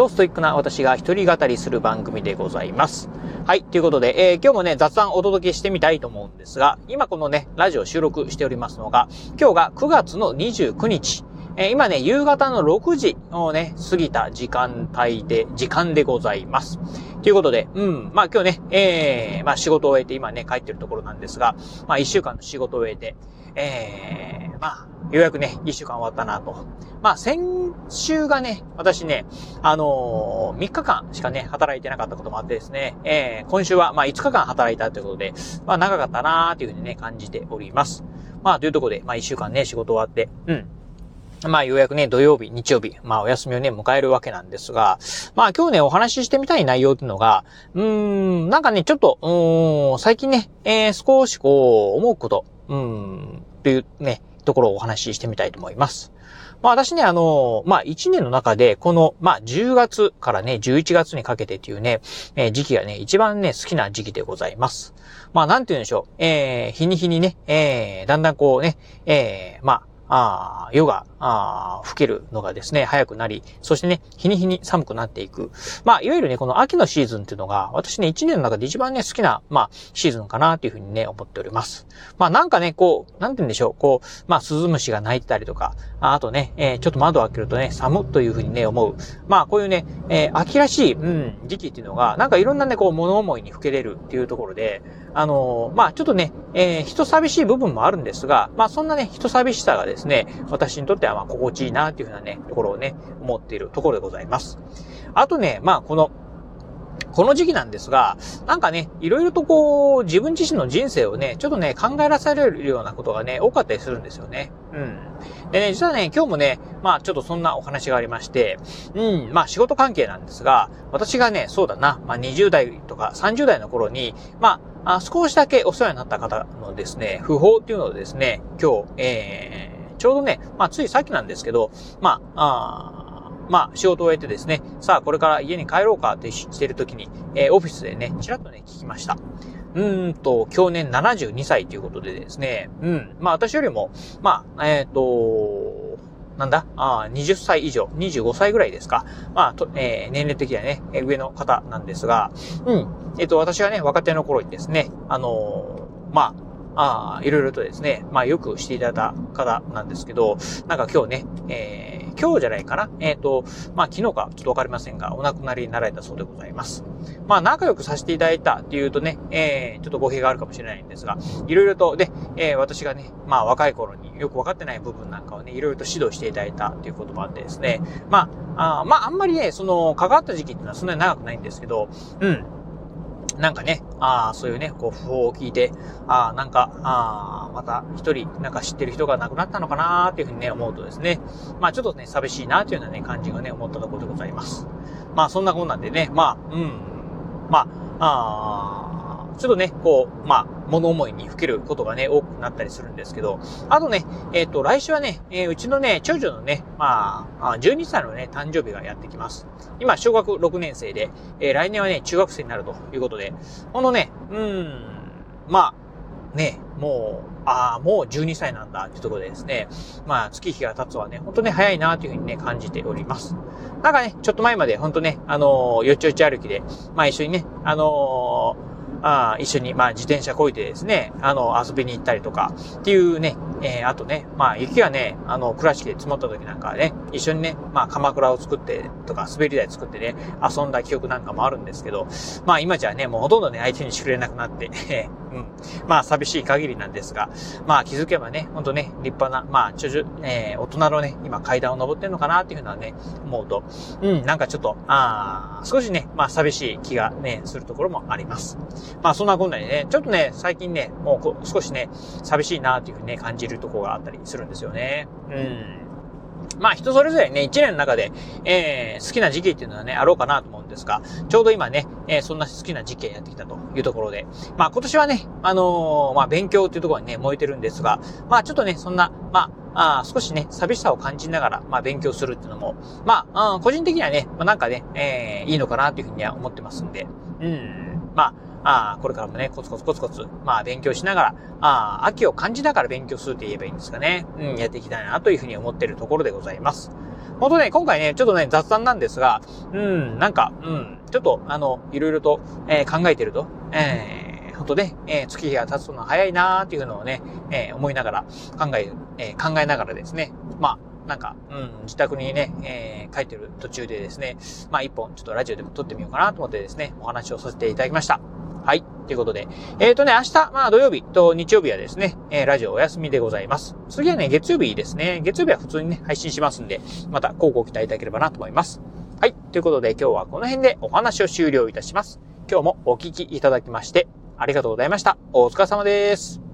超ストイックな私が一人語りする番組でございます。はい。ということで、えー、今日もね、雑談お届けしてみたいと思うんですが、今このね、ラジオ収録しておりますのが、今日が9月の29日、え、今ね、夕方の6時をね、過ぎた時間帯で、時間でございます。ということで、うん、まあ今日ね、えー、まあ仕事を終えて今ね、帰ってるところなんですが、まあ1週間の仕事を終えて、えー、まあ、ようやくね、1週間終わったなと。まあ先週がね、私ね、あのー、3日間しかね、働いてなかったこともあってですね、えー、今週はまあ5日間働いたということで、まあ長かったなーというふうにね、感じております。まあというところで、まあ1週間ね、仕事終わって、うん。まあ、ようやくね、土曜日、日曜日、まあ、お休みをね、迎えるわけなんですが、まあ、今日ね、お話ししてみたい内容っていうのが、うーん、なんかね、ちょっと、うーん、最近ね、えー、少しこう、思うこと、うーん、っていうね、ところをお話ししてみたいと思います。まあ私ね、あの、まあ1年の中で、この、まあ10月からね、11月にかけてっていうね、えー、時期がね、一番ね、好きな時期でございます。まあなんて言うんでしょう、えー、日に日にね、えー、だんだんこうね、えー、まあ、あ夜が、あ吹けるのがですね、早くなり、そしてね、日に日に寒くなっていく。まあ、いわゆるね、この秋のシーズンっていうのが、私ね、一年の中で一番ね、好きな、まあ、シーズンかなっていうふうにね、思っております。まあ、なんかね、こう、なんて言うんでしょう、こう、まあ、スズムシが鳴いてたりとか、あとね、えー、ちょっと窓を開けるとね、寒というふうにね、思う。まあ、こういうね、えー、秋らしい、うん、時期っていうのが、なんかいろんなね、こう、物思いに吹けれるっていうところで、あのー、まあ、ちょっとね、えー、人寂しい部分もあるんですが、まあ、そんなね、人寂しさがですね、ね私にとってはまあ、心地いいなっていうふうなね、ところをね、思っているところでございます。あとね、まあ、この、この時期なんですが、なんかね、いろいろとこう、自分自身の人生をね、ちょっとね、考えらされるようなことがね、多かったりするんですよね。うん。でね、実はね、今日もね、まあちょっとそんなお話がありまして、うん、まあ仕事関係なんですが、私がね、そうだな、まあ20代とか30代の頃に、まあ、あ少しだけお世話になった方のですね、不法っていうのをですね、今日、えー、ちょうどね、まあついさっきなんですけど、まあ、あまあ、仕事を終えてですね、さあ、これから家に帰ろうかってしてる時に、えー、オフィスでね、ちらっとね、聞きました。うーんと、去年72歳ということでですね、うん、まあ私よりも、まあ、えっ、ー、と、なんだ？あ20歳以上、25歳ぐらいですか。まあ、とえー、年齢的にはね、上の方なんですが、うん。えっ、と、私がね、若手の頃にですね、あの、まあ、あいろいろとですね、まあ、よくしていただいた方なんですけど、なんか今日ね、えー今日じゃないかな。えっ、ー、と、まあ、昨日かちょっとわかりませんが、お亡くなりになられたそうでございます。まあ、仲良くさせていただいたっていうとね、えー、ちょっと語弊があるかもしれないんですが、いろいろと、で、えー、私がね、まあ、若い頃によくわかってない部分なんかをね、いろいろと指導していただいたっていうこともあってですね、まあ、あまあ、あんまりね、その、関わった時期っていうのはそんなに長くないんですけど、うん。なんかね、ああ、そういうね、こう、不法を聞いて、ああ、なんか、ああ、また一人、なんか知ってる人が亡くなったのかなーっていうふうにね、思うとですね、まあちょっとね、寂しいなというようなね、感じがね、思ったところでございます。まあそんなこんなんでね、まあ、うん、まあ、あちょっとね、こう、まあ、物思いにふけることがね、多くなったりするんですけど、あとね、えっ、ー、と、来週はね、えー、うちのね、長女のね、まあ、12歳のね、誕生日がやってきます。今、小学6年生で、えー、来年はね、中学生になるということで、このね、うん、まあ、ね、もう、ああ、もう12歳なんだっていうところでですね、まあ、月日が経つはね、ほんとね、早いなというふうにね、感じております。なんかね、ちょっと前までほんとね、あのー、よちよち歩きで、まあ一緒にね、あのーあ一緒に、まあ、自転車こいでですね、あの、遊びに行ったりとか、っていうね、えー、あとね、まあ、雪がね、あの、倉敷で積もった時なんかはね、一緒にね、まあ、鎌倉を作ってとか、滑り台作ってね、遊んだ記憶なんかもあるんですけど、まあ、今じゃね、もうほとんどね、相手にしてくれなくなって、うん。まあ、寂しい限りなんですが、まあ、気づけばね、ほんとね、立派な、まあ、ちょじゅ、えー、大人のね、今階段を登ってんのかなっていうふうなね、思うと、うん、なんかちょっと、あ少しね、まあ、寂しい気がね、するところもあります。まあ、そんなこんなにね、ちょっとね、最近ね、もう少しね、寂しいなっていうふうにね、感じるとこがあったりするんですよね。うん。まあ人それぞれね、一年の中で、えー、好きな時期っていうのはね、あろうかなと思うんですが、ちょうど今ね、えー、そんな好きな時期やってきたというところで、まあ今年はね、あのー、まあ勉強っていうところにね、燃えてるんですが、まあちょっとね、そんな、まああ少しね、寂しさを感じながら、まあ、勉強するっていうのも、まあ、個人的にはね、まあ、なんかね、えー、いいのかなというふうには思ってますんで、うん、まあ、あこれからもね、コツコツコツコツ、まあ、勉強しながら、あ秋を感じながら勉強するって言えばいいんですかね。うん、やっていきたいなというふうに思っているところでございます。本当ね、今回ね、ちょっとね、雑談なんですが、うん、なんか、うん、ちょっと、あの、いろいろと、えー、考えてると、えー本当ね、えー、月日が経つの早いなーっていうのをね、えー、思いながら考え、えー、考えながらですね、まあ、なんか、うん、自宅にね、えー、帰ってる途中でですね、まあ一本ちょっとラジオでも撮ってみようかなと思ってですね、お話をさせていただきました。はい。ということで。えっ、ー、とね、明日、まあ土曜日と日曜日はですね、えー、ラジオお休みでございます。次はね、月曜日ですね。月曜日は普通にね、配信しますんで、また、広告期待いただければなと思います。はい。ということで、今日はこの辺でお話を終了いたします。今日もお聞きいただきまして、ありがとうございました。お疲れ様です。